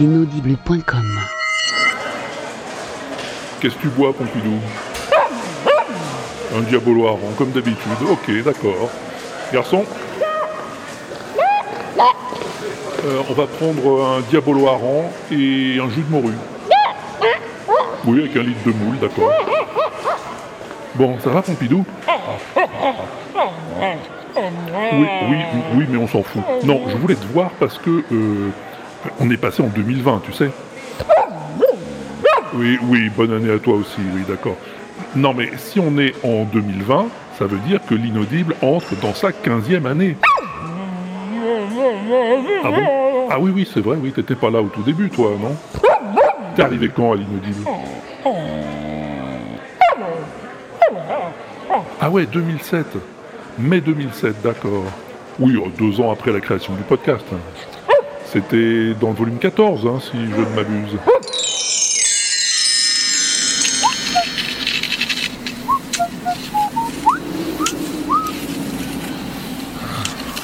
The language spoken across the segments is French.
inaudible.com. Qu'est-ce que tu bois, Pompidou? Un diabolo rond, comme d'habitude. Ok, d'accord. Garçon? Euh, On va prendre un diabolo rond et un jus de morue. Oui, avec un litre de moule, d'accord. Bon, ça va, Pompidou? Oui, oui, oui, mais on s'en fout. Non, je voulais te voir parce que euh, on est passé en 2020, tu sais. Oui, oui, bonne année à toi aussi, oui, d'accord. Non, mais si on est en 2020, ça veut dire que l'inaudible entre dans sa 15e année. Ah bon? Ah oui, oui, c'est vrai, oui, t'étais pas là au tout début, toi, non? T'es arrivé quand à l'inaudible? Ah ouais, 2007. Mai 2007, d'accord. Oui, euh, deux ans après la création du podcast. C'était dans le volume 14, hein, si je ne m'abuse.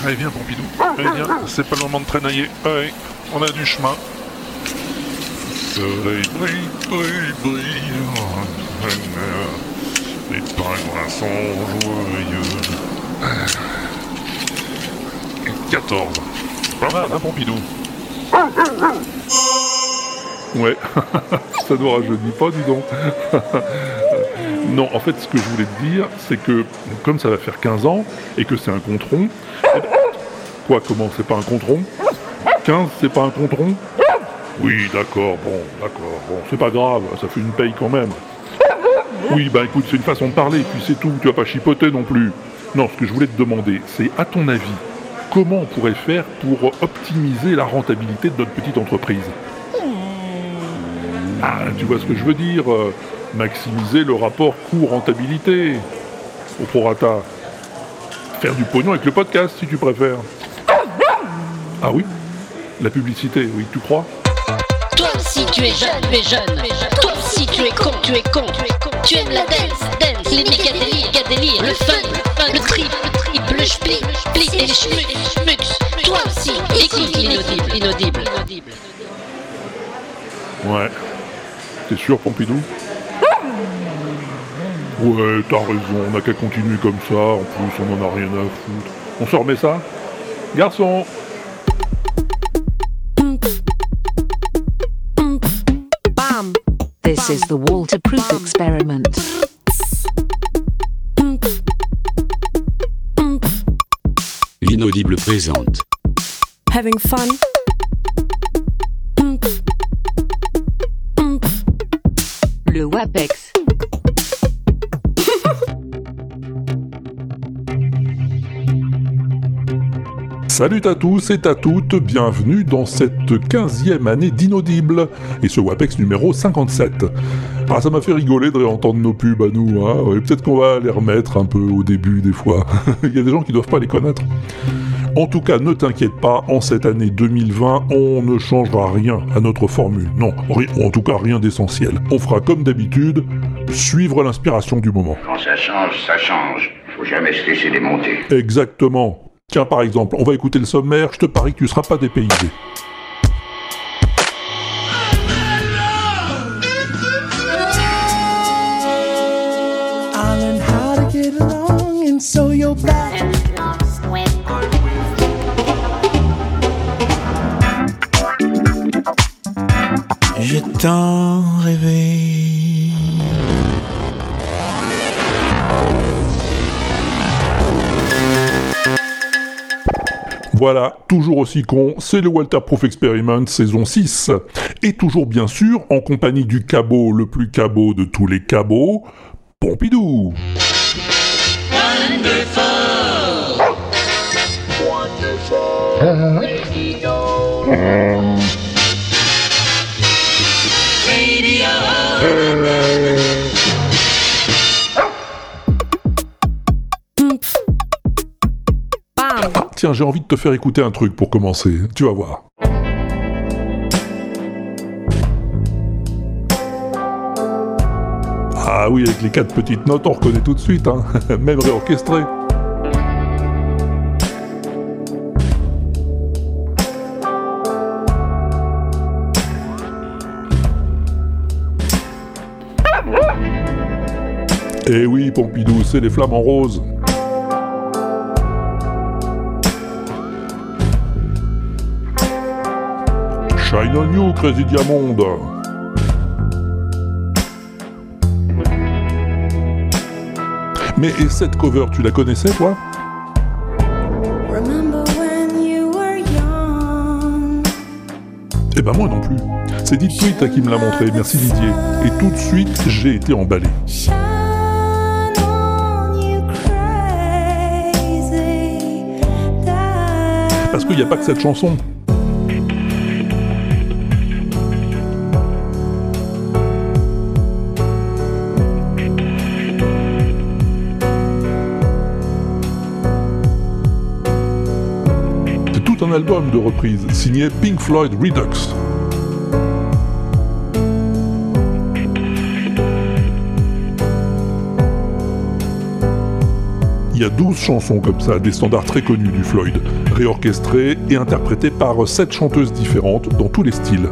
Allez, viens, Pompidou. Allez, viens. C'est pas le moment de traînailler. Allez, on a du chemin. Soleil brille, brille, brille. Les pingouins sont joyeux. 14. Pas mal, hein, Pompidou Ouais, ça ne rajeunit pas, dis donc. non, en fait, ce que je voulais te dire, c'est que comme ça va faire 15 ans et que c'est un contron. Quoi, comment C'est pas un contron? 15, c'est pas un contron? Oui, d'accord, bon, d'accord, bon, c'est pas grave, ça fait une paye quand même. Oui, bah écoute, c'est une façon de parler, puis c'est tout, tu vas pas chipoter non plus. Non, ce que je voulais te demander, c'est à ton avis, comment on pourrait faire pour optimiser la rentabilité de notre petite entreprise ah, tu vois ce que je veux dire euh, Maximiser le rapport coût-rentabilité au prorata. Faire du pognon avec le podcast, si tu préfères. Ah oui? La publicité, oui, tu crois? Toi aussi tu es jeune, tu es jeune. Toi aussi tu es con, tu es con. Tu aimes la dance, dance, les méga délires, méga délires, le fun, le fun, le trip, le trip, le split, le split et les schmucks, schmucks. Toi aussi, écoute l'inaudible, l'inaudible, l'inaudible. Ouais. T'es sûr, Pompidou? Ouais, t'as raison, on n'a qu'à continuer comme ça, en plus on en a rien à foutre. On se remet ça? Garçon This is the waterproof experiment. L'inaudible présente. Having fun? Le WAPEX. Salut à tous et à toutes, bienvenue dans cette 15e année d'inaudible, et ce WAPEX numéro 57. Ah, ça m'a fait rigoler de réentendre nos pubs à nous, hein. Ouais, peut-être qu'on va les remettre un peu au début des fois. Il y a des gens qui doivent pas les connaître. En tout cas, ne t'inquiète pas, en cette année 2020, on ne changera rien à notre formule. Non, en tout cas rien d'essentiel. On fera comme d'habitude, suivre l'inspiration du moment. Quand ça change, ça change. Faut jamais se laisser démonter. Exactement. Tiens, par exemple, on va écouter le sommaire, je te parie que tu seras pas dépaysé. Tant rêvé. Voilà, toujours aussi con, c'est le Walter Proof Experiment saison 6. Et toujours bien sûr, en compagnie du cabot le plus cabot de tous les cabots, Pompidou. Bam! Ah, tiens, j'ai envie de te faire écouter un truc pour commencer, tu vas voir. Ah oui, avec les quatre petites notes, on reconnaît tout de suite, hein. même réorchestré. Eh oui, Pompidou, c'est les flamants roses. Shine on you, Crazy Diamond. Mais et cette cover, tu la connaissais, toi? Eh ben moi non plus. C'est Tweet qui me l'a montré, merci Didier. Et tout de suite, j'ai été emballé. Parce qu'il n'y a pas que cette chanson. C'est tout un album de reprises signé Pink Floyd Redux. Il y a 12 chansons comme ça, des standards très connus du Floyd, réorchestrées et interprétées par 7 chanteuses différentes dans tous les styles.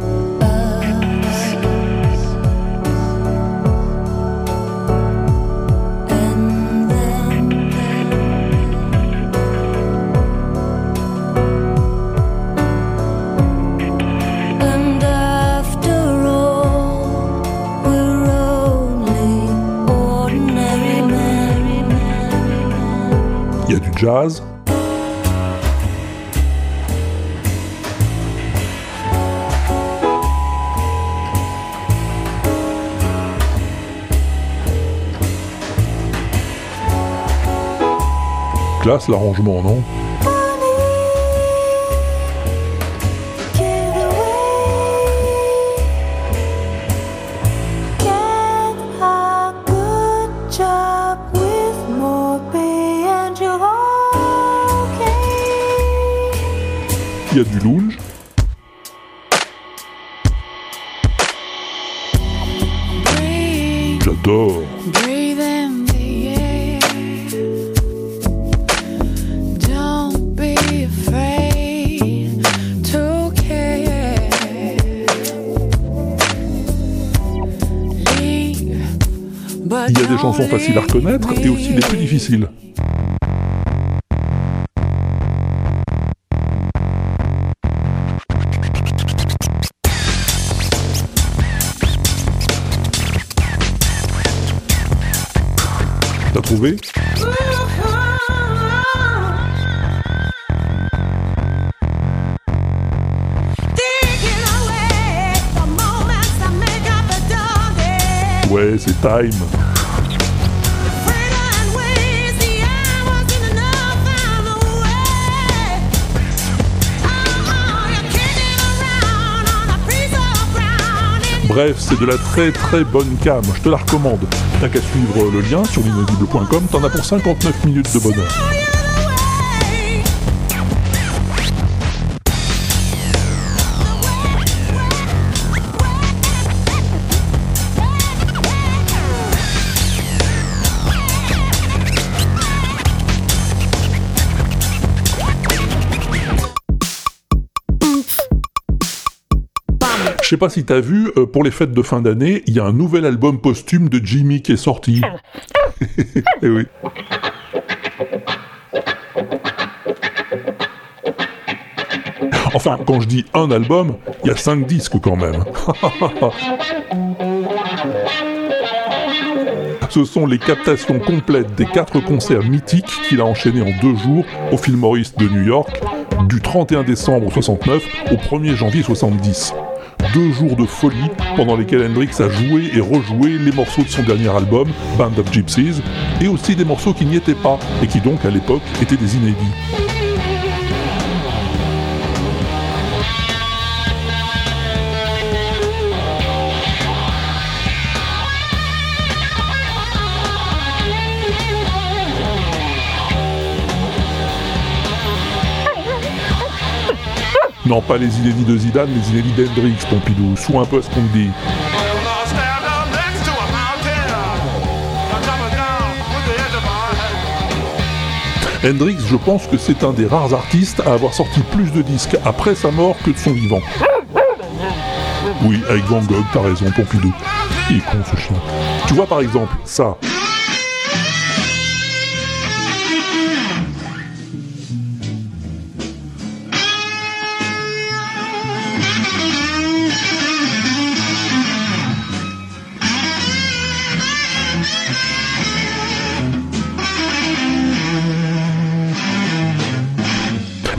Classe l'arrangement, non Il y a du lounge, j'adore. Il y a des chansons faciles à reconnaître et aussi des plus difficiles. Ouais, c'est Time. Bref, c'est de la très très bonne cam, je te la recommande. T'as qu'à suivre le lien sur l'inaudible.com, t'en as pour 59 minutes de bonheur. Je sais pas si t'as vu, euh, pour les fêtes de fin d'année, il y a un nouvel album posthume de Jimmy qui est sorti. Eh oui. Enfin, quand je dis un album, il y a cinq disques quand même. Ce sont les captations complètes des quatre concerts mythiques qu'il a enchaînés en deux jours au Fillmore de New York, du 31 décembre 69 au 1er janvier 70. Deux jours de folie pendant lesquels Hendrix a joué et rejoué les morceaux de son dernier album, Band of Gypsies, et aussi des morceaux qui n'y étaient pas et qui donc à l'époque étaient des inédits. Non, pas les inédits de Zidane, les inédits d'Hendrix, Pompidou. Sois un peu à ce qu'on dit. Hendrix, je pense que c'est un des rares artistes à avoir sorti plus de disques après sa mort que de son vivant. Oui, avec Van Gogh, t'as raison, Pompidou. Il est con ce chien. Tu vois par exemple ça.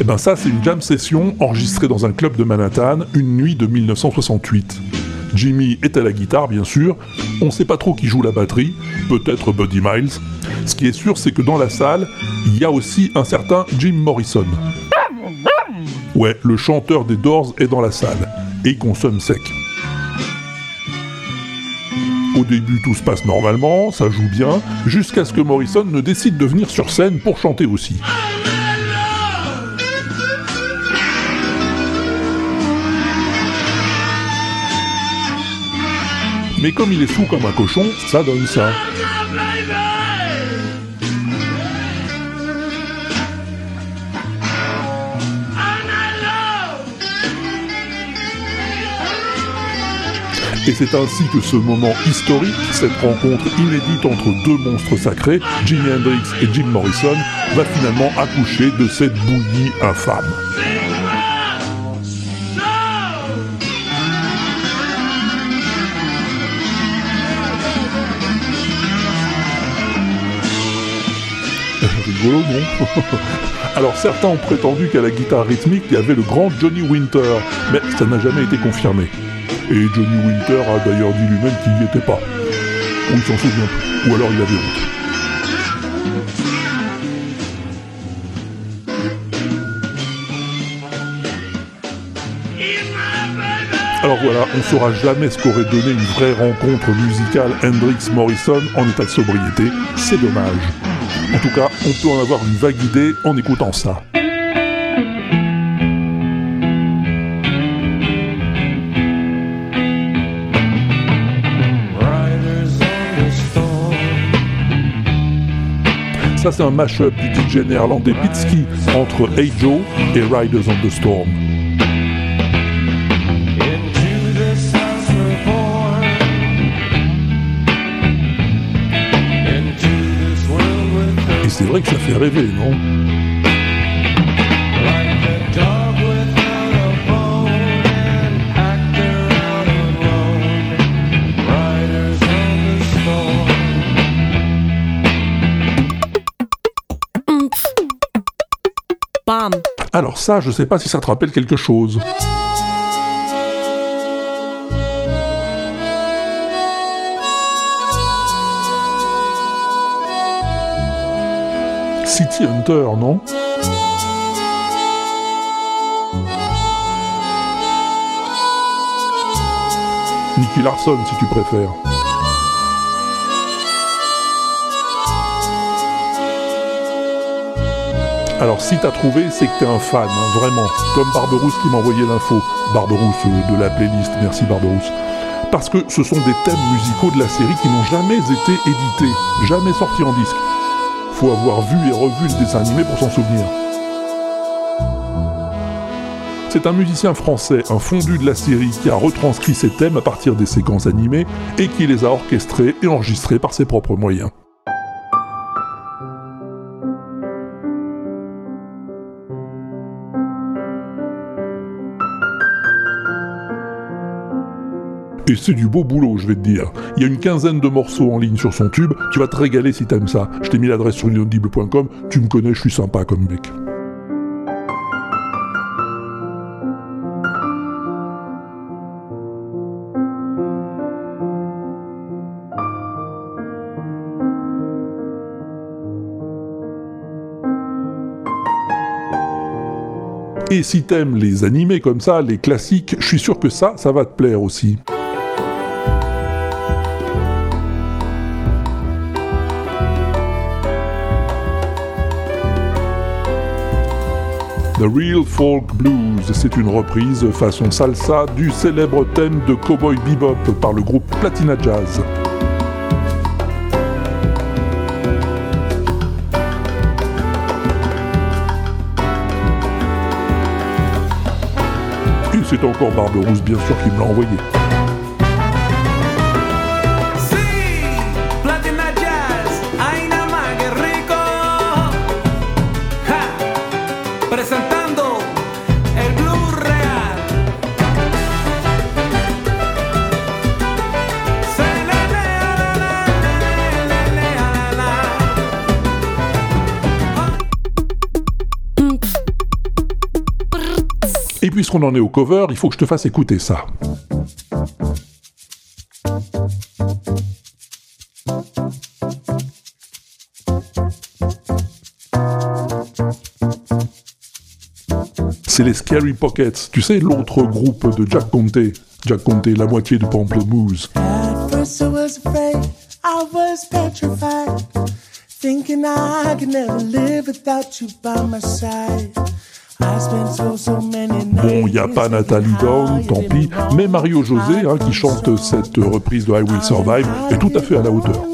Ben ça, c'est une jam session enregistrée dans un club de Manhattan une nuit de 1968. Jimmy est à la guitare, bien sûr. On sait pas trop qui joue la batterie, peut-être Buddy Miles. Ce qui est sûr, c'est que dans la salle, il y a aussi un certain Jim Morrison. Ouais, le chanteur des Doors est dans la salle et il consomme sec. Au début, tout se passe normalement, ça joue bien, jusqu'à ce que Morrison ne décide de venir sur scène pour chanter aussi. Mais comme il est sous comme un cochon, ça donne ça. Et c'est ainsi que ce moment historique, cette rencontre inédite entre deux monstres sacrés, Jimi Hendrix et Jim Morrison, va finalement accoucher de cette bouillie infâme. Alors certains ont prétendu qu'à la guitare rythmique, il y avait le grand Johnny Winter, mais ça n'a jamais été confirmé. Et Johnny Winter a d'ailleurs dit lui-même qu'il n'y était pas. Ou il s'en souvient plus. Ou alors il avait honte. Alors voilà, on saura jamais ce qu'aurait donné une vraie rencontre musicale Hendrix-Morrison en état de sobriété. C'est dommage. En tout cas, on peut en avoir une vague idée en écoutant ça. Ça, c'est un mash-up du DJ néerlandais Pitsky entre Hey Joe et Riders on the Storm. C'est vrai que ça fait rêver, non. Alors ça, je sais pas si ça te rappelle quelque chose. City Hunter, non Nicky Larson, si tu préfères. Alors si t'as trouvé, c'est que t'es un fan, hein, vraiment. Comme Barberousse qui m'a envoyé l'info. Barberousse euh, de la playlist, merci Barberousse. Parce que ce sont des thèmes musicaux de la série qui n'ont jamais été édités, jamais sortis en disque. Faut avoir vu et revu le dessin animé pour s'en souvenir. C'est un musicien français, un fondu de la série, qui a retranscrit ces thèmes à partir des séquences animées et qui les a orchestrés et enregistrés par ses propres moyens. Et c'est du beau boulot, je vais te dire. Il y a une quinzaine de morceaux en ligne sur son tube, tu vas te régaler si t'aimes ça. Je t'ai mis l'adresse sur inaudible.com, tu me connais, je suis sympa comme mec. Et si t'aimes les animés comme ça, les classiques, je suis sûr que ça, ça va te plaire aussi. Real Folk Blues, c'est une reprise façon salsa du célèbre thème de Cowboy Bebop par le groupe Platina Jazz. Et c'est encore Barberousse bien sûr qui me l'a envoyé. Puisqu'on en est au cover, il faut que je te fasse écouter ça. C'est les Scary Pockets, tu sais, l'autre groupe de Jack Conte. Jack Conte, la moitié de Pamplemousse. Thinking. Bon, il n'y a pas Nathalie Down, tant pis, mais Mario José, hein, qui chante cette reprise de I Will Survive, est tout à fait à la hauteur.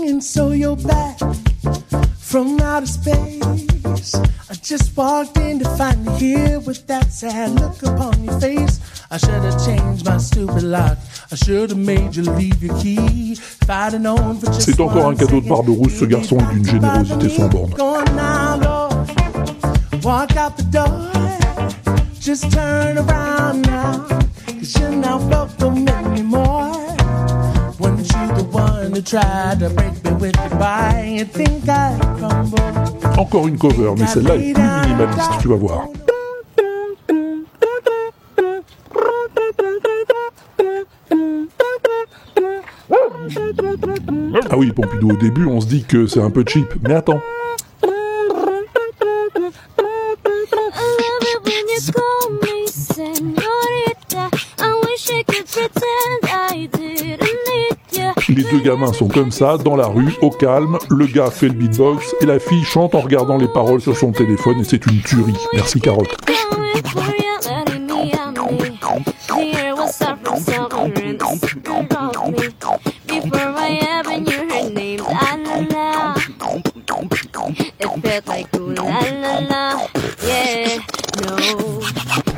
C'est encore un cadeau de Barberousse, ce garçon d'une générosité sans borne. Just turn around now. Cause you're not welcome anymore. Weren't you the one who tried to break me with goodbye? And think I crumble? Encore une cover, mais celle-là est plus minimaliste, tu vas voir. Ah oui, Pompidou, au début, on se dit que c'est un peu cheap, mais attends. Deux gamins sont comme ça, dans la rue, au calme, le gars fait le beatbox, et la fille chante en regardant les paroles sur son téléphone, et c'est une tuerie. Merci Carotte.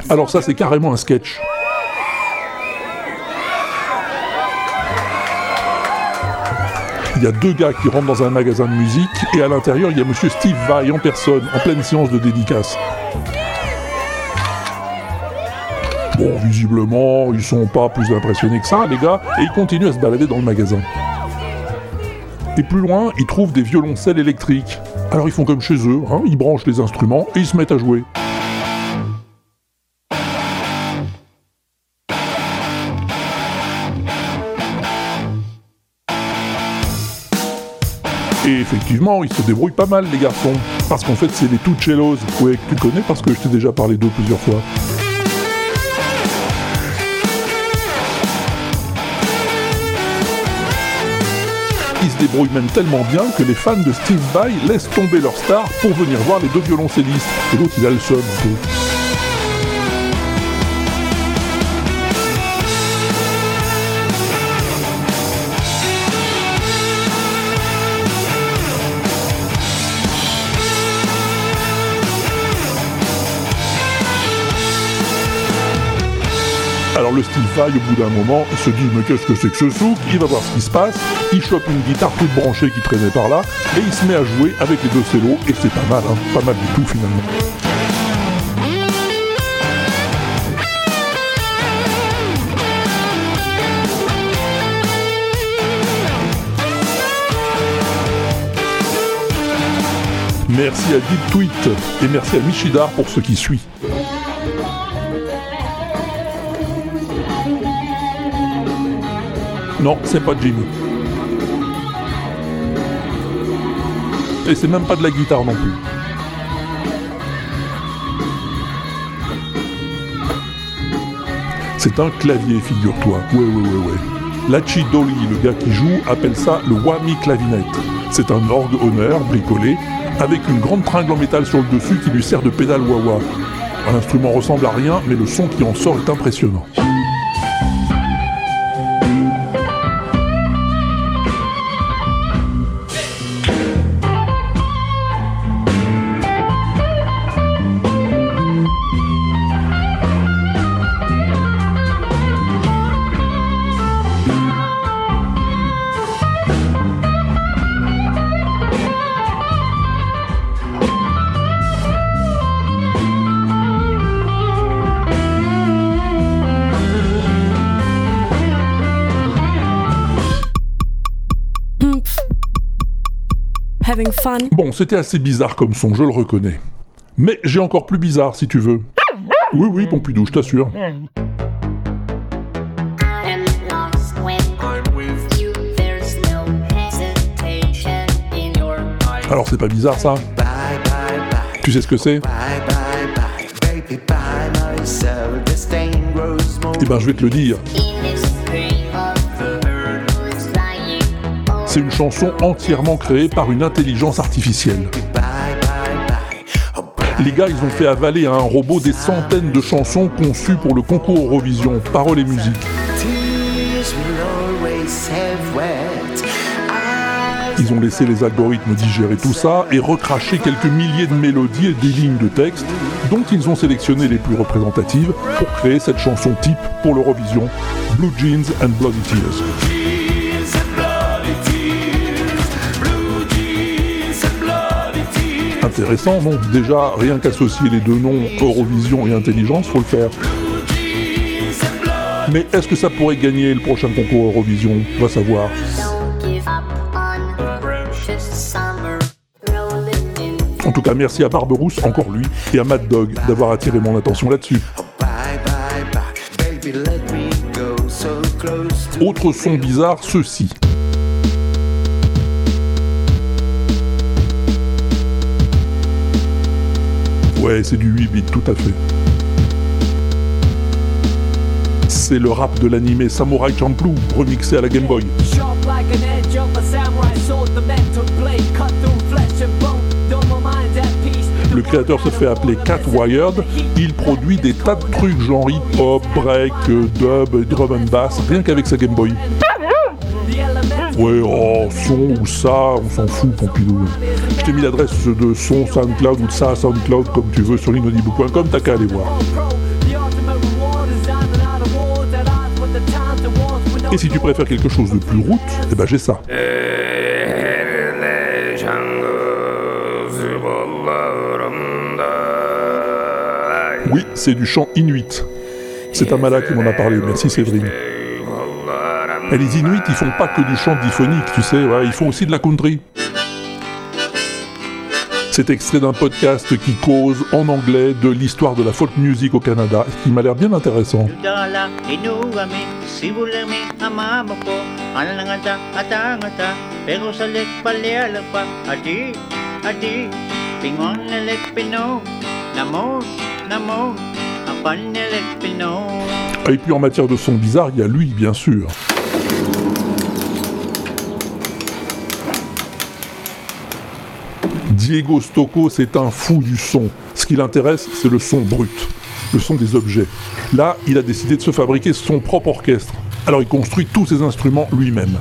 Alors ça, c'est carrément un sketch. Il y a deux gars qui rentrent dans un magasin de musique et à l'intérieur il y a monsieur Steve Vai en personne, en pleine séance de dédicace. Bon, visiblement, ils sont pas plus impressionnés que ça, les gars, et ils continuent à se balader dans le magasin. Et plus loin, ils trouvent des violoncelles électriques. Alors ils font comme chez eux, hein, ils branchent les instruments et ils se mettent à jouer. Et effectivement, ils se débrouillent pas mal, les garçons. Parce qu'en fait, c'est les Tuccellos. Ouais, que tu connais parce que je t'ai déjà parlé d'eux plusieurs fois. Ils se débrouillent même tellement bien que les fans de Steve Vai laissent tomber leur star pour venir voir les deux violoncellistes. Et l'autre, il a le seum un peu. Alors le Steve Vai, au bout d'un moment, il se dit mais qu'est-ce que c'est que ce souk? Il va voir ce qui se passe, il chope une guitare toute branchée qui traînait par là, et il se met à jouer avec les deux cellos, et c'est pas mal, hein, pas mal du tout finalement. Merci à Deep Tweet et merci à Michidar pour ce qui suit. Non, c'est pas Jimmy. Et c'est même pas de la guitare non plus. C'est un clavier, figure-toi. Ouais, ouais, ouais, ouais. Lachi Dolly, le gars qui joue, appelle ça le Whammy Clavinette. C'est un orgue honneur bricolé, avec une grande tringle en métal sur le dessus qui lui sert de pédale wah-wah. L'instrument ressemble à rien, mais le son qui en sort est impressionnant. Having fun? Bon, c'était assez bizarre comme son, je le reconnais. Mais j'ai encore plus bizarre si tu veux. Oui, oui, Pompidou, je t'assure. Alors c'est pas bizarre ça? Tu sais ce que c'est? Eh ben je vais te le dire. C'est une chanson entièrement créée par une intelligence artificielle. Les gars, ils ont fait avaler à un robot des centaines de chansons conçues pour le concours Eurovision, paroles et musique. Ils ont laissé les algorithmes digérer tout ça et recracher quelques milliers de mélodies et des lignes de texte, dont ils ont sélectionné les plus représentatives pour créer cette chanson type pour l'Eurovision, Blue Jeans and Bloody Tears. Intéressant, non Déjà, rien qu'associer les deux noms, Eurovision et intelligence, faut le faire. Mais est-ce que ça pourrait gagner le prochain concours Eurovision? Va savoir. On. Rolling in En tout cas, merci à Barberousse, encore lui, et à Mad Dog d'avoir attiré mon attention là-dessus. Autre son bizarre, ceci. Ouais, c'est du 8 bits, tout à fait. C'est le rap de l'animé Samurai Champloo, remixé à la Game Boy. Le créateur se fait appeler Cat Wired. Il produit des tas de trucs genre hip-hop, break, dub, drum and bass, rien qu'avec sa Game Boy. Ouais, oh, son ou ça, on s'en fout, Pompidou. Je t'ai mis l'adresse de son SoundCloud ou de ça SoundCloud comme tu veux sur l'inaudible.com, t'as qu'à aller voir. Et si tu préfères quelque chose de plus route, eh ben j'ai ça. Oui, c'est du chant inuit. C'est Amala qui m'en a parlé, merci Séverine. Et les Inuits, ils font pas que du chant diphonique, tu sais, ils font aussi de la country. C'est extrait d'un podcast qui cause en anglais de l'histoire de la folk music au Canada, qui m'a l'air bien intéressant. Et puis en matière de son bizarre, il y a lui, bien sûr. Diego Stocco, c'est un fou du son. Ce qui l'intéresse, c'est le son brut, le son des objets. Là, il a décidé de se fabriquer son propre orchestre. Alors il construit tous ses instruments lui-même.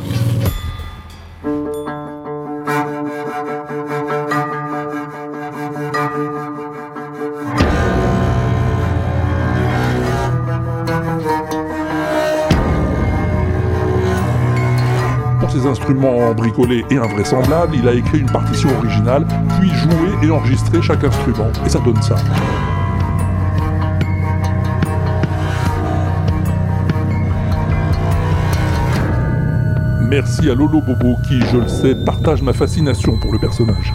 Instruments bricolés et invraisemblables, il a écrit une partition originale, puis joué et enregistré chaque instrument. Et ça donne ça. Merci à Lolo Bobo qui, je le sais, partage ma fascination pour le personnage.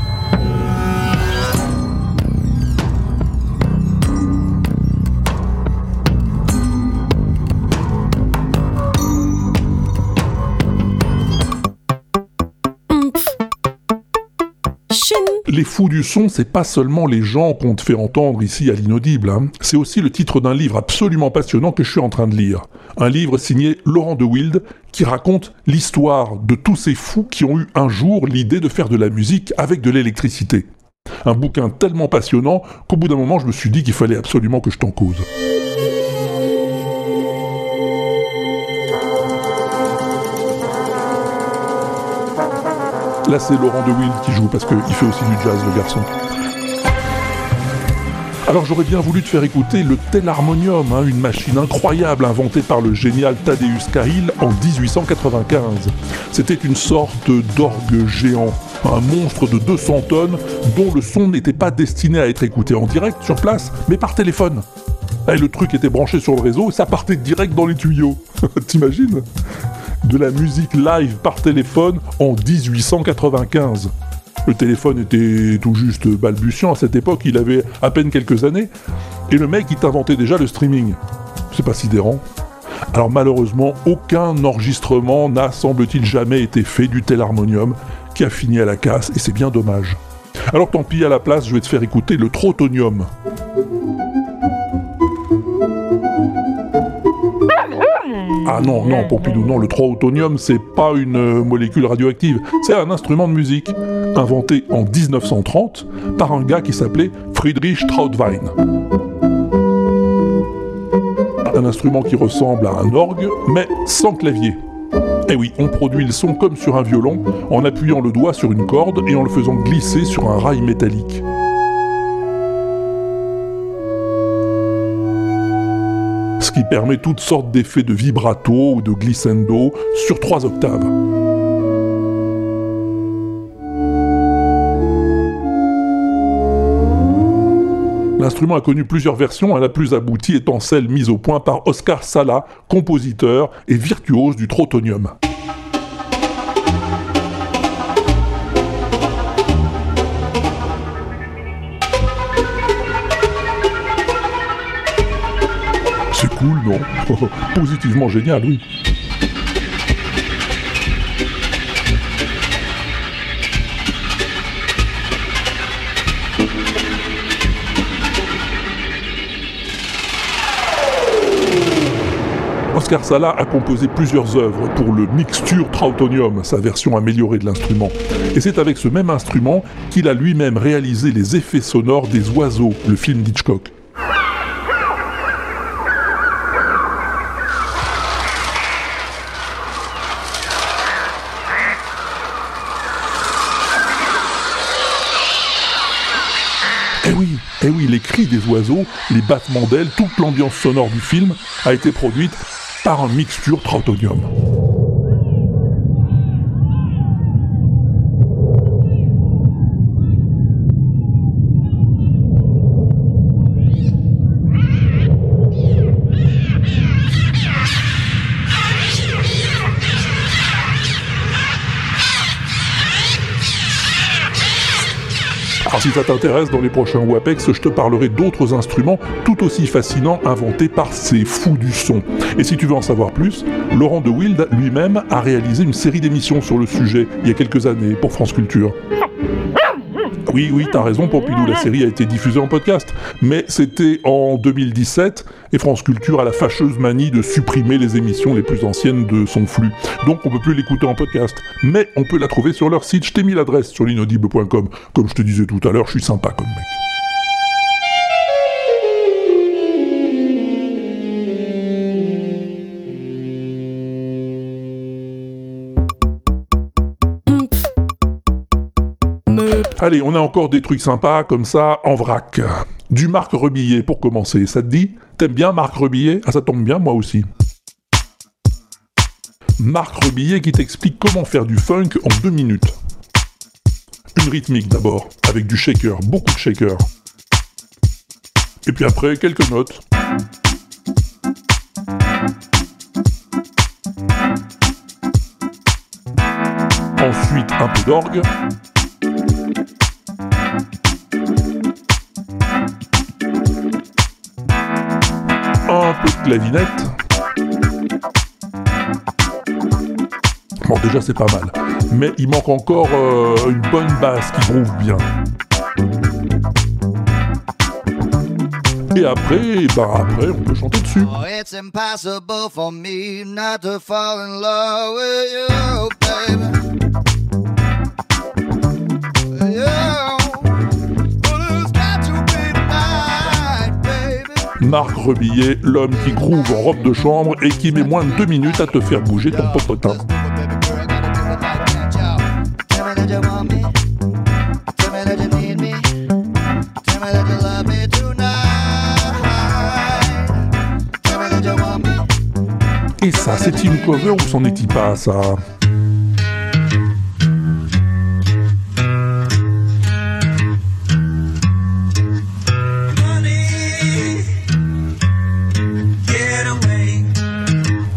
Les fous du son, c'est pas seulement les gens qu'on te fait entendre ici à l'inaudible, hein. c'est aussi le titre d'un livre absolument passionnant que je suis en train de lire. Un livre signé Laurent de Wild qui raconte l'histoire de tous ces fous qui ont eu un jour l'idée de faire de la musique avec de l'électricité. Un bouquin tellement passionnant qu'au bout d'un moment je me suis dit qu'il fallait absolument que je t'en cause. Là, c'est Laurent de Wild qui joue parce qu'il fait aussi du jazz, le garçon. Alors j'aurais bien voulu te faire écouter le Telharmonium, hein, une machine incroyable inventée par le génial Tadeusz Kahil en 1895. C'était une sorte d'orgue géant, un monstre de 200 tonnes dont le son n'était pas destiné à être écouté en direct sur place, mais par téléphone. Et le truc était branché sur le réseau et ça partait direct dans les tuyaux. T'imagines? De la musique live par téléphone en 1895. Le téléphone était tout juste balbutiant à cette époque, il avait à peine quelques années. Et le mec, il t'inventait déjà le streaming. C'est pas sidérant. Alors malheureusement, aucun enregistrement n'a, semble-t-il, jamais été fait du tel harmonium qui a fini à la casse, et c'est bien dommage. Alors tant pis, à la place, je vais te faire écouter le trotonium. Ah non, non, Pompidou, non, le trotonium, c'est pas une euh, molécule radioactive, c'est un instrument de musique, inventé en 1930 par un gars qui s'appelait Friedrich Trautwein. Un instrument qui ressemble à un orgue, mais sans clavier. Et oui, on produit le son comme sur un violon, en appuyant le doigt sur une corde et en le faisant glisser sur un rail métallique. Ce qui permet toutes sortes d'effets de vibrato ou de glissando sur trois octaves. L'instrument a connu plusieurs versions, la plus aboutie étant celle mise au point par Oscar Sala, compositeur et virtuose du trotonium. Cool, non Positivement génial, oui. Oscar Sala a composé plusieurs œuvres pour le Mixture Trautonium, sa version améliorée de l'instrument. Et c'est avec ce même instrument qu'il a lui-même réalisé les effets sonores des oiseaux, le film d'Hitchcock. Eh oui, eh oui, les cris des oiseaux, les battements d'ailes, toute l'ambiance sonore du film a été produite par un mixture trautonium. Si ça t'intéresse, dans les prochains WAPEX, je te parlerai d'autres instruments tout aussi fascinants inventés par ces fous du son. Et si tu veux en savoir plus, Laurent de Wild lui-même a réalisé une série d'émissions sur le sujet il y a quelques années pour France Culture. Oui, oui, t'as raison, Pompidou, la série a été diffusée en podcast. Mais c'était en 2017, et France Culture a la fâcheuse manie de supprimer les émissions les plus anciennes de son flux. Donc on peut plus l'écouter en podcast. Mais on peut la trouver sur leur site, je t'ai mis l'adresse sur l'inaudible.com. Comme je te disais tout à l'heure, je suis sympa comme mec. Allez, on a encore des trucs sympas comme ça en vrac. Du Marc Rebillet pour commencer, ça te dit? T'aimes bien Marc Rebillet? Ah ça tombe bien, moi aussi. Marc Rebillet qui t'explique comment faire du funk en deux minutes. Une rythmique d'abord, avec du shaker, beaucoup de shaker. Et puis après, quelques notes. Ensuite, un peu d'orgue. Un peu de clavinette. Bon, déjà c'est pas mal. Mais il manque encore euh, une bonne basse qui groove bien. Et après, bah après, on peut chanter dessus. Oh, it's impossible for me not to fall in love with Marc Rebillet, l'homme qui groove en robe de chambre et qui met moins de deux minutes à te faire bouger ton popotin. Et ça, c'est-il une cover ou c'en est-il pas, ça?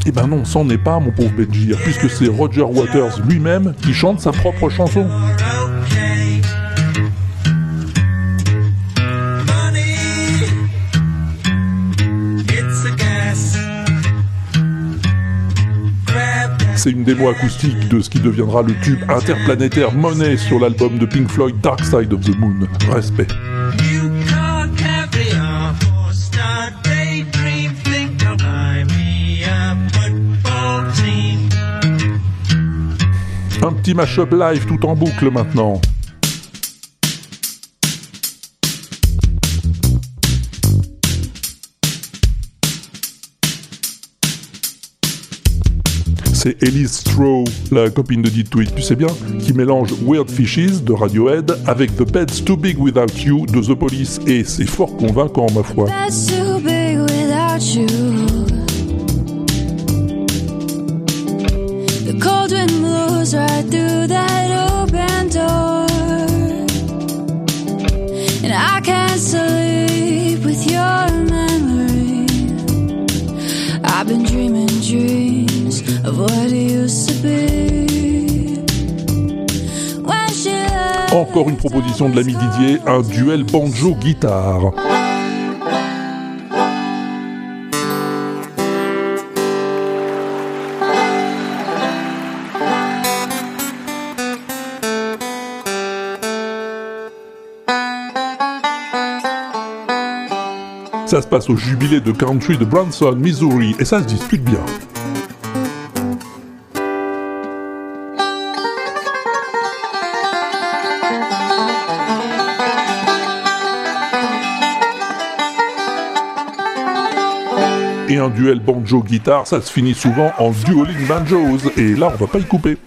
Eh ben non, c'en est pas, mon pauvre Benji, puisque c'est Roger Waters lui-même qui chante sa propre chanson. c'est une démo acoustique de ce qui deviendra le tube interplanétaire Money sur l'album de Pink Floyd Dark Side of the Moon. Respect. Un petit mashup live tout en boucle maintenant. C'est Elise Stroh, la copine de Dit Tweet, tu sais bien, qui mélange Weird Fishes de Radiohead avec The Bed's Too Big Without You de The Police, et c'est fort convaincant, ma foi. Encore une proposition de l'ami Didier, un duel banjo-guitare. Ça se passe au jubilé de country de Branson, Missouri, et ça se dispute bien. Et un duel banjo-guitare, ça se finit souvent en dueling banjos, et là on va pas y couper.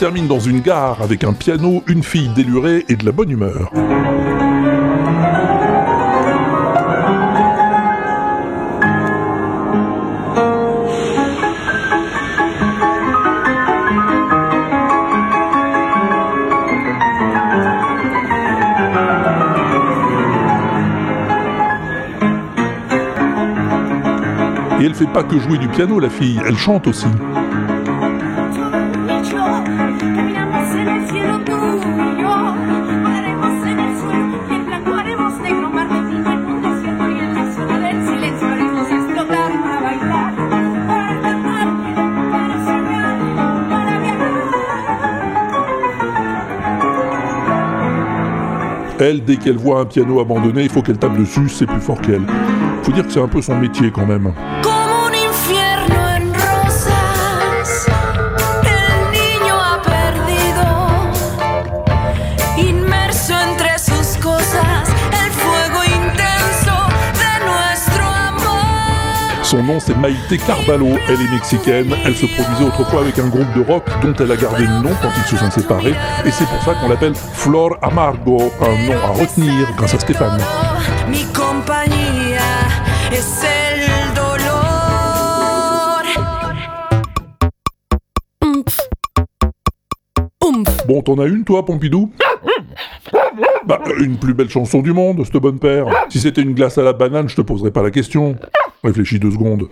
Termine dans une gare avec un piano, une fille délurée et de la bonne humeur. Et elle fait pas que jouer du piano, la fille, elle chante aussi. Elle, dès qu'elle voit un piano abandonné, il faut qu'elle tape dessus, c'est plus fort qu'elle. Faut dire que c'est un peu son métier quand même. Son nom c'est Maïté Carvalho, elle est mexicaine, elle se produisait autrefois avec un groupe de rock dont elle a gardé le nom quand ils se sont séparés, et c'est pour ça qu'on l'appelle Flor Amargo, un nom à retenir grâce à Stéphane. Mi compañía es el dolor. Bon, t'en as une toi, Pompidou? Bah, une plus belle chanson du monde, cette bonne paire. Si c'était une glace à la banane, je te poserais pas la question. Réfléchis deux secondes.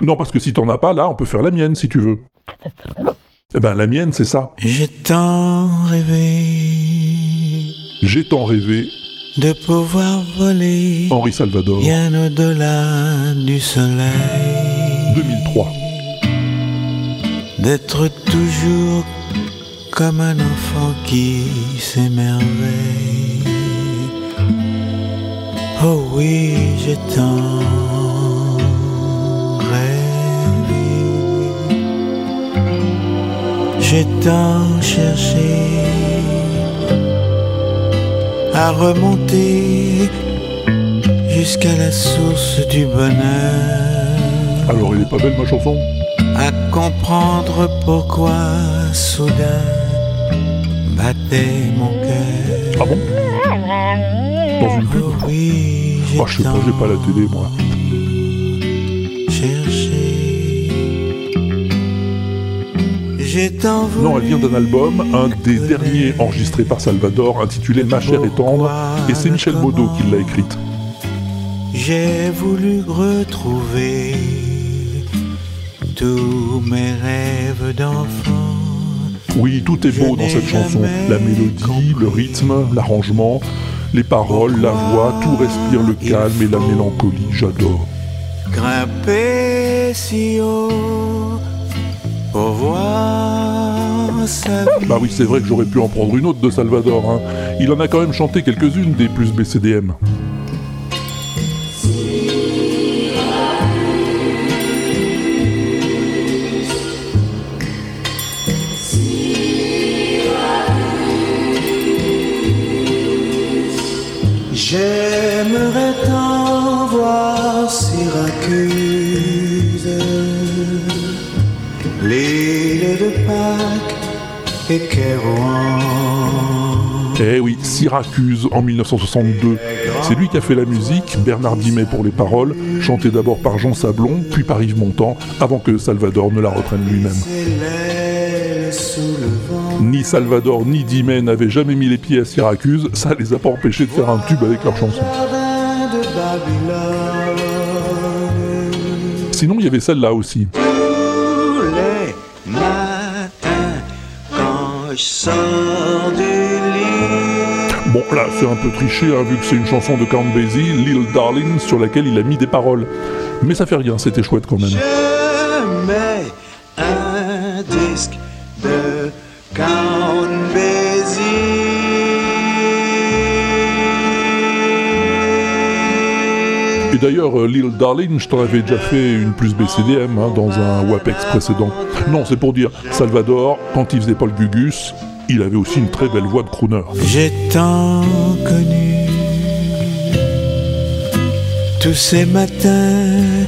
Non, parce que si t'en as pas, là, on peut faire la mienne, si tu veux. Eh ben, la mienne, c'est ça. J'ai tant rêvé J'ai tant rêvé, de pouvoir voler Henri Salvador, bien au-delà du soleil, 2003. d'être toujours comme un enfant qui s'émerveille. Oh oui, j'ai tant rêvé, j'ai tant cherché à remonter jusqu'à la source du bonheur, Alors, elle est pas belle, ma chanson? À comprendre pourquoi soudain battait mon cœur. Ah bon? Dans une pub Oh oui, Oh, je sais pas, j'ai pas la télé, moi. Non, elle vient d'un album, un des derniers enregistrés par Salvador, intitulé Ma chère et tendre, et c'est Michel Baudot qui l'a écrite. J'ai voulu retrouver tous mes rêves d'enfant. Oui, tout est beau dans cette chanson. La mélodie, le rythme, l'arrangement, les paroles, la voix, tout respire le calme et la mélancolie. J'adore. Grimper si haut pour voir sa vie. Bah oui, c'est vrai que j'aurais pu en prendre une autre de Salvador. hein. Il en a quand même chanté quelques-unes des plus BCDM. J'aimerais tant voir Syracuse, l'île de Pâques et Kérouan. Eh oui, Syracuse en 1962. C'est lui qui a fait la musique, Bernard Dimet pour les paroles, chanté d'abord par Jean Sablon, puis par Yves Montand, avant que Salvador ne la reprenne lui-même. Ni Salvador ni Dimet n'avaient jamais mis les pieds à Syracuse, ça les a pas empêchés de faire un tube avec leur chanson. Sinon, il y avait celle-là aussi. Tous les matins, quand je sors du lit. Bon, là, c'est un peu triché, hein, vu que c'est une chanson de Count Basie, Little Darling, sur laquelle il a mis des paroles. Mais ça fait rien, c'était chouette quand même. Je d'ailleurs, euh, Little Darling, je t'en avais déjà fait une plus BCDM hein, dans un WAPEX précédent. Non, c'est pour dire, Salvador, quand il faisait Paul Gugus, il avait aussi une très belle voix de crooner. J'ai tant connu tous ces matins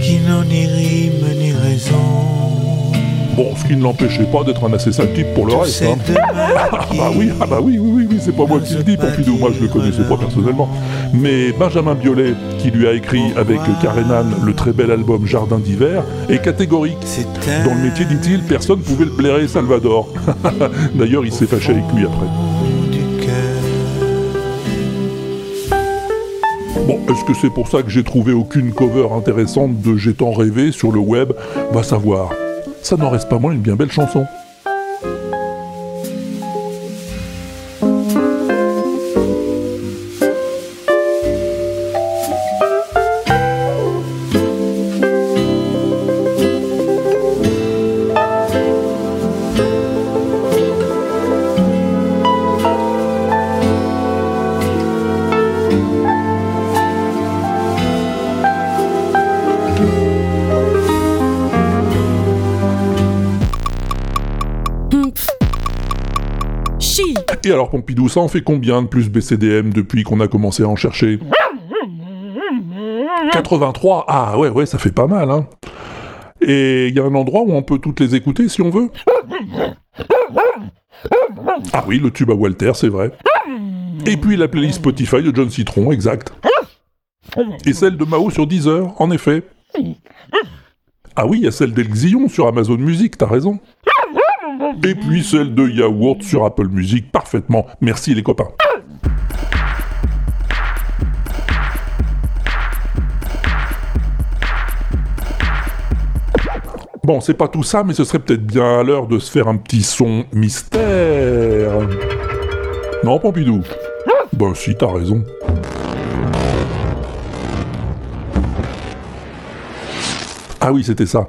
qui n'ont ni rime ni raison. Bon, ce qui ne l'empêchait pas d'être un assez sale type pour le reste. Hein. Ah bah oui, ah bah oui, oui, oui, oui, c'est pas moi qui le dis, Pompidou, moi je le connaissais pas personnellement. Mais Benjamin Biolay, qui lui a écrit avec Karenan le très bel album Jardin d'hiver, est catégorique. Dans le métier, dit-il, personne pouvait le blairer Salvador. D'ailleurs, il s'est fâché avec lui après. Bon, est-ce que c'est pour ça que j'ai trouvé aucune cover intéressante de J'ai tant rêvé sur le web? Va savoir. Ça n'en reste pas moins une bien belle chanson. Pompidou, ça en fait combien de plus BCDM depuis qu'on a commencé à en chercher? 83 Ah ouais, ouais, ça fait pas mal, hein. Et il y a un endroit où on peut toutes les écouter si on veut? Ah oui, le tube à Walter, c'est vrai. Et puis la playlist Spotify de John Citron, exact. Et celle de Mao sur Deezer, en effet. Ah oui, il y a celle d'Elxillon sur Amazon Music, t'as raison. Et puis celle de Yaourt sur Apple Music, parfaitement. Merci les copains. Bon, c'est pas tout ça, mais ce serait peut-être bien à l'heure de se faire un petit son mystère. Non, Pompidou Bah si, t'as raison. Ah oui, c'était ça.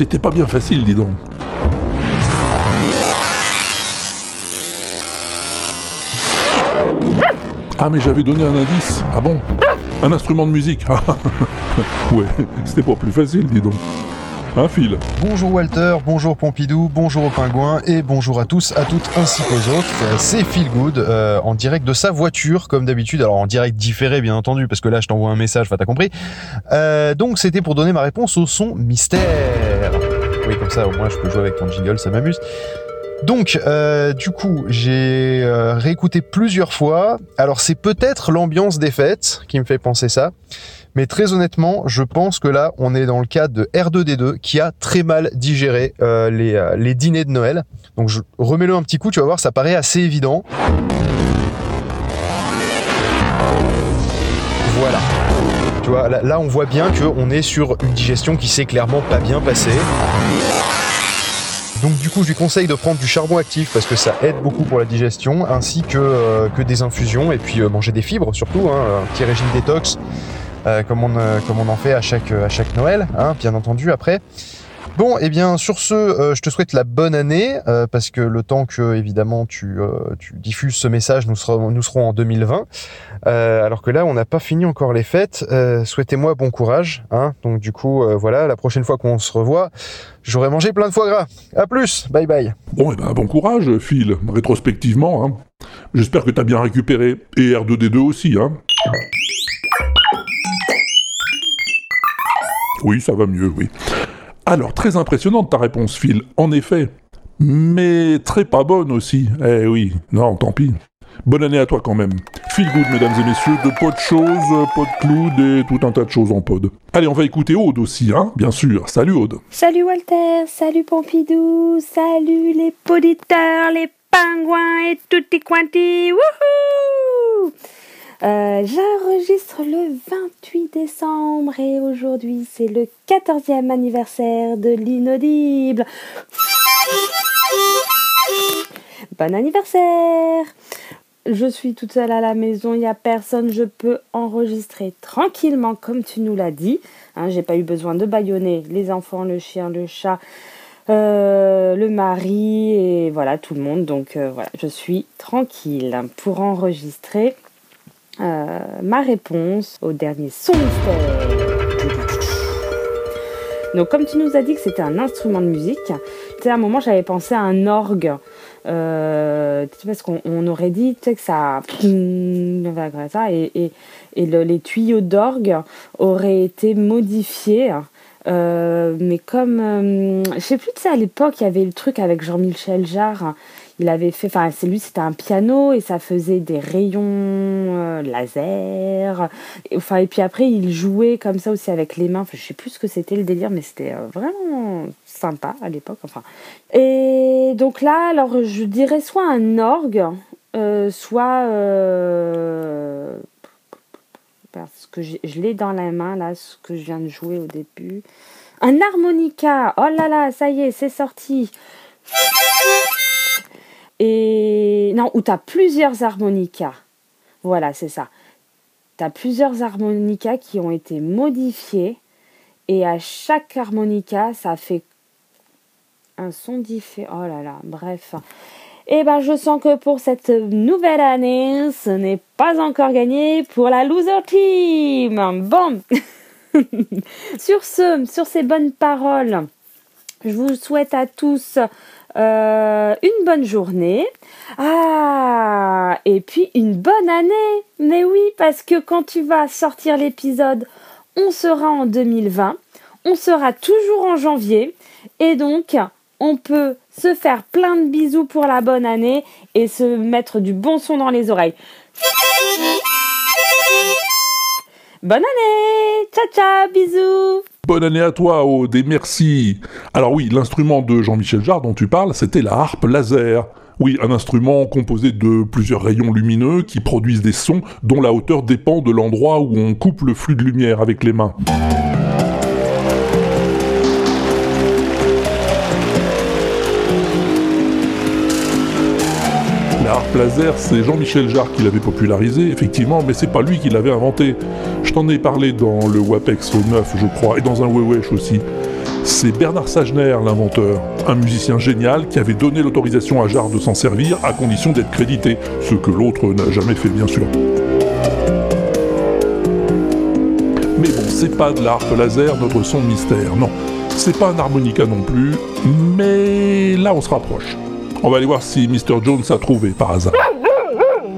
C'était pas bien facile, dis donc. Ah mais j'avais donné un indice. Ah bon? Un instrument de musique. Ah, ouais, c'était pas plus facile, dis donc. Un fil. Bonjour Walter, bonjour Pompidou, bonjour aux pingouins et bonjour à tous, à toutes ainsi qu'aux autres. Euh, C'est Feel Good euh, en direct de sa voiture comme d'habitude, alors en direct différé bien entendu parce que là je t'envoie un message, t'as compris. Euh, donc c'était pour donner ma réponse au son mystère. Oui comme ça au moins je peux jouer avec ton jingle, ça m'amuse. Donc, euh, du coup, j'ai euh, réécouté plusieurs fois. Alors, c'est peut-être l'ambiance des fêtes qui me fait penser ça. Mais très honnêtement, je pense que là, on est dans le cadre de R2D2 qui a très mal digéré euh, les, les dîners de Noël. Donc je remets-le un petit coup, tu vas voir, ça paraît assez évident. Là, on voit bien qu'on est sur une digestion qui s'est clairement pas bien passée. Donc du coup, je lui conseille de prendre du charbon actif parce que ça aide beaucoup pour la digestion, ainsi que, euh, des infusions et puis euh, manger des fibres surtout, hein, un petit régime détox euh, comme, on, en fait à chaque, à chaque Noël, hein, bien entendu après. Bon, et bien sur ce, euh, je te souhaite la bonne année euh, parce que le temps que évidemment tu, euh, diffuses ce message, nous serons, en 2020. Euh, alors que là, on n'a pas fini encore les fêtes. Souhaitez-moi bon courage. Hein Donc du coup, voilà, la prochaine fois qu'on se revoit, j'aurai mangé plein de foie gras. À plus, bye bye. Bon, et ben bon courage, Phil, rétrospectivement. Hein. J'espère que t'as bien récupéré. Et R2D2 aussi, hein. Oui, ça va mieux, oui. Alors, très impressionnante ta réponse, Phil, en effet. Mais très pas bonne aussi. Eh oui, non, tant pis. Bonne année à toi quand même. Feel good, mesdames et messieurs, de pas de choses, pas de cloud et tout un tas de choses en pod. Allez, on va écouter Aude aussi, hein, bien sûr. Salut Aude. Salut Walter, salut Pompidou, salut les poditeurs, les pingouins et tutti quanti, wouhou Euh, J'enregistre le 28 décembre et aujourd'hui c'est le 14e anniversaire de l'inaudible. Bon anniversaire Je suis toute seule à la maison, il n'y a personne, je peux enregistrer tranquillement comme tu nous l'as dit. Hein, J'ai pas eu besoin de baïonner les enfants, le chien, le chat, euh, le mari et voilà tout le monde. Donc euh, voilà, je suis tranquille pour enregistrer euh, ma réponse au dernier son mystère. Donc comme tu nous as dit que c'était un instrument de musique, tu sais à un moment j'avais pensé à un orgue. Euh, parce qu'on on aurait dit tu sais, que ça, et, et, et le- les tuyaux d'orgue auraient été modifiés. Euh, mais comme euh, je sais plus tu sais à l'époque il y avait le truc avec Jean-Michel Jarre il avait fait enfin c'est lui c'était un piano et ça faisait des rayons euh, laser. Et, enfin et puis après il jouait comme ça aussi avec les mains. Je sais plus ce que c'était le délire mais c'était euh, vraiment sympa à l'époque enfin. Et donc là alors je dirais soit un orgue euh, soit parce que je l'ai dans la main là ce que je viens de jouer au début. Un harmonica. Oh là là ça y est c'est sorti et non où tu as plusieurs harmonicas. Voilà c'est ça. Tu as plusieurs harmonicas qui ont été modifiés. Et à chaque harmonica ça fait un son différent oh là là bref. Et ben je sens que pour cette nouvelle année ce n'est pas encore gagné pour la loser team. Bon. Sur ce, sur ces bonnes paroles, je vous souhaite à tous euh, une bonne journée. Ah, et puis une bonne année. Mais oui, parce que quand tu vas sortir l'épisode, on sera en 2020, on sera toujours en janvier, et donc on peut se faire plein de bisous pour la bonne année et se mettre du bon son dans les oreilles. Bonne année Ciao ciao, bisous Bonne année à toi, Aude, et merci. Alors oui, l'instrument de Jean-Michel Jarre dont tu parles, c'était la harpe laser. Oui, un instrument composé de plusieurs rayons lumineux qui produisent des sons dont la hauteur dépend de l'endroit où on coupe le flux de lumière avec les mains. Laser, c'est Jean-Michel Jarre qui l'avait popularisé, effectivement, mais c'est pas lui qui l'avait inventé. Je t'en ai parlé dans le WAPEX au 9, je crois, et dans un Wewesh aussi. C'est Bernard Sagener, l'inventeur, un musicien génial qui avait donné l'autorisation à Jarre de s'en servir à condition d'être crédité, ce que l'autre n'a jamais fait, bien sûr. Mais bon, c'est pas de la harpe laser notre son mystère, non. C'est pas un harmonica non plus, mais là on se rapproche. On va aller voir si Mr. Jones a trouvé par hasard.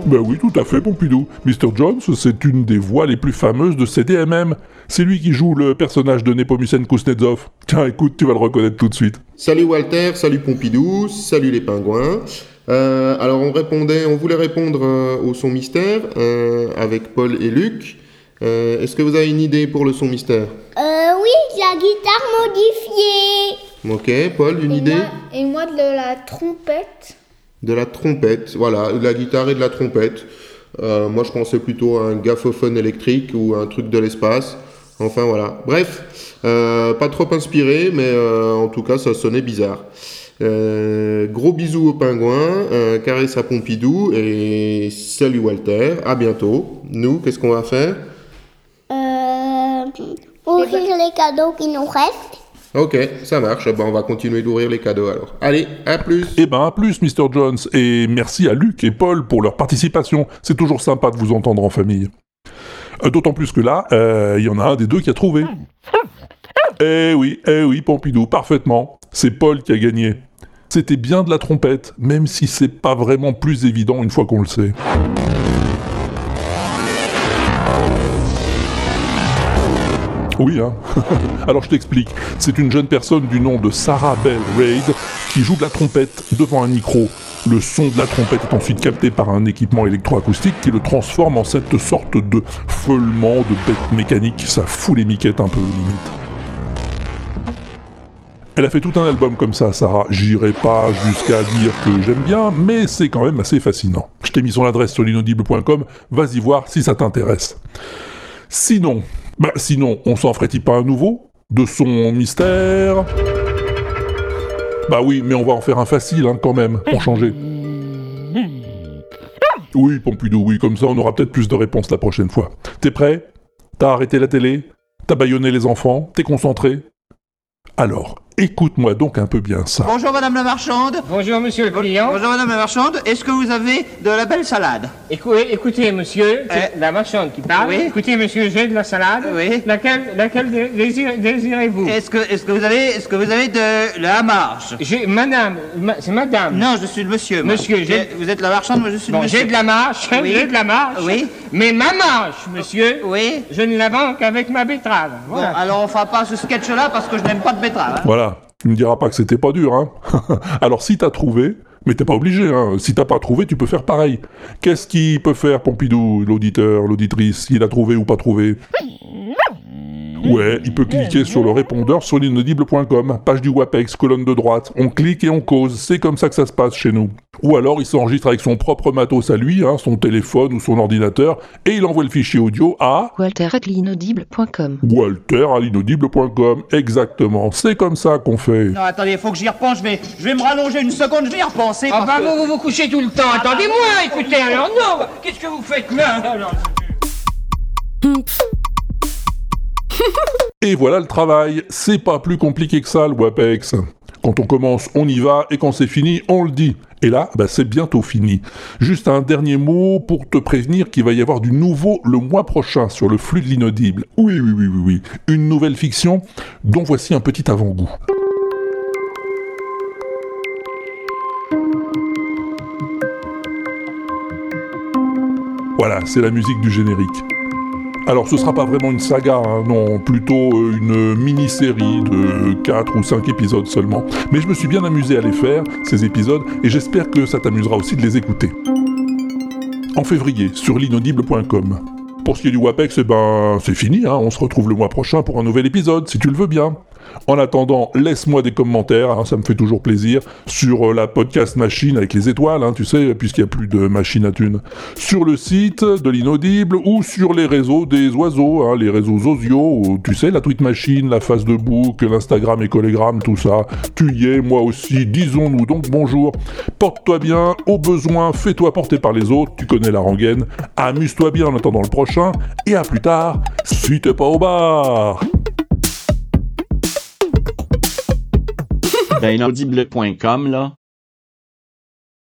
Ben oui, tout à fait, Pompidou. Mr. Jones, c'est une des voix les plus fameuses de CDMM. C'est lui qui joue le personnage de Nepomucen Kuznetsov. Tiens, écoute, tu vas le reconnaître tout de suite. Salut Walter, salut Pompidou, salut les pingouins. Euh, alors on répondait, on voulait répondre euh, au son mystère euh, avec Paul et Luc. Euh, Est-ce que vous avez une idée pour le son mystère Euh, oui, la guitare modifiée. Ok, Paul, une idée Et moi de la trompette. De la trompette, voilà, de la guitare et de la trompette. Euh, moi, je pensais plutôt à un gaffophone électrique ou un truc de l'espace. Enfin, voilà. Bref, euh, pas trop inspiré, mais euh, en tout cas, ça sonnait bizarre. Gros bisous au pingouin, caresse à Pompidou et salut Walter, à bientôt. Nous, qu'est-ce qu'on va faire? Ouvrir les cadeaux qui nous restent. Ok, ça marche. Ben, on va continuer d'ouvrir les cadeaux alors. Allez, à plus. Eh ben, à plus, Mr. Jones, et merci à Luc et Paul pour leur participation. C'est toujours sympa de vous entendre en famille. Euh, D'autant plus que là, euh, il y en a un des deux qui a trouvé. Eh oui, eh oui, Pompidou, parfaitement. C'est Paul qui a gagné. C'était bien de la trompette, même si c'est pas vraiment plus évident une fois qu'on le sait. Oui, hein. Alors je t'explique. C'est une jeune personne du nom de Sarah Bell Reid qui joue de la trompette devant un micro. Le son de la trompette est ensuite capté par un équipement électroacoustique qui le transforme en cette sorte de feulement de bête mécanique. Ça fout les miquettes un peu limite. Elle a fait tout un album comme ça, Sarah. J'irai pas jusqu'à dire que j'aime bien, mais c'est quand même assez fascinant. Je t'ai mis son adresse sur l'inaudible.com, vas-y voir si ça t'intéresse. Sinon, bah sinon, on s'en ferait-il pas un nouveau De son mystère? Bah oui, mais on va en faire un facile hein, quand même, pour changer. Oui, Pompidou, oui, comme ça on aura peut-être plus de réponses la prochaine fois. T'es prêt? T'as arrêté la télé? T'as baïonné les enfants? T'es concentré? Alors, écoute-moi donc un peu bien ça. Bonjour Madame la Marchande. Bonjour Monsieur le client. Bonjour Madame la Marchande. Est-ce que vous avez de la belle salade? Écoutez, écoutez monsieur, c'est la marchande qui parle. Oui. Écoutez monsieur, j'ai de la salade. Oui. Laquelle, laquelle dé- désire- désirez-vous? Est-ce que, est-ce que vous avez, est-ce que vous avez de la marche J'ai, madame, ma- c'est madame. Non, je suis le monsieur. moi. Monsieur, j'ai- Vous êtes la marchande, moi je suis le monsieur. j'ai de la marche, Oui. j'ai de la marche. Oui. Mais ma marche, monsieur, Oui. je ne la vends qu'avec ma betterave. Bon, alors on fera pas ce sketch-là parce que je n'aime pas de betterave. hein. Voilà, tu me diras pas que c'était pas dur, hein. Alors si t'as trouvé, mais t'es pas obligé, hein. Si t'as pas trouvé, tu peux faire pareil. Qu'est-ce qu'il peut faire, Pompidou, l'auditeur, l'auditrice, s'il a trouvé ou pas trouvé? Ouais, il peut cliquer sur le répondeur sur l'inaudible.com, page du WAPEX, colonne de droite. On clique et on cause, c'est comme ça que ça se passe chez nous. Ou alors il s'enregistre avec son propre matos à lui, hein, son téléphone ou son ordinateur, et il envoie le fichier audio à Walter at l'inaudible.com. Walter à l'inaudible.com. Exactement, c'est comme ça qu'on fait. Non, attendez, faut que j'y repense. Je vais, je vais me rallonger une seconde. Je vais y repenser. Ah bah que- vous, vous vous couchez tout le temps. Attendez-moi, écoutez, alors non, qu'est-ce que vous faites là alors Et voilà le travail. C'est pas plus compliqué que ça, le WAPEX. Quand on commence, on y va, et quand c'est fini, on le dit. Et là, bah, c'est bientôt fini. Juste un dernier mot pour te prévenir qu'il va y avoir du nouveau le mois prochain sur le flux de l'inaudible. Oui, oui, oui, oui, oui. Une nouvelle fiction dont voici un petit avant-goût. Voilà, c'est la musique du générique. Alors ce sera pas vraiment une saga, hein, non, plutôt euh, une mini-série de 4 ou 5 épisodes seulement. Mais je me suis bien amusé à les faire, ces épisodes, et j'espère que ça t'amusera aussi de les écouter. En février, sur l'inaudible.com. Pour ce qui est du WAPEX, eh ben, c'est fini, hein, on se retrouve le mois prochain pour un nouvel épisode, si tu le veux bien. En attendant, laisse-moi des commentaires, hein, ça me fait toujours plaisir, sur euh, la podcast machine avec les étoiles, hein, tu sais, puisqu'il n'y a plus de machine à thunes. Sur le site de l'inaudible ou sur les réseaux des oiseaux, hein, les réseaux Zozio, tu sais, la tweet machine, la face de bouc, l'Instagram et Collegram, tout ça. Tu y es, moi aussi, disons-nous donc bonjour. Porte-toi bien, au besoin, fais-toi porter par les autres, tu connais la rengaine. Amuse-toi bien en attendant le prochain, et à plus tard, si t'es pas au bar. Ben, inaudible.com, là,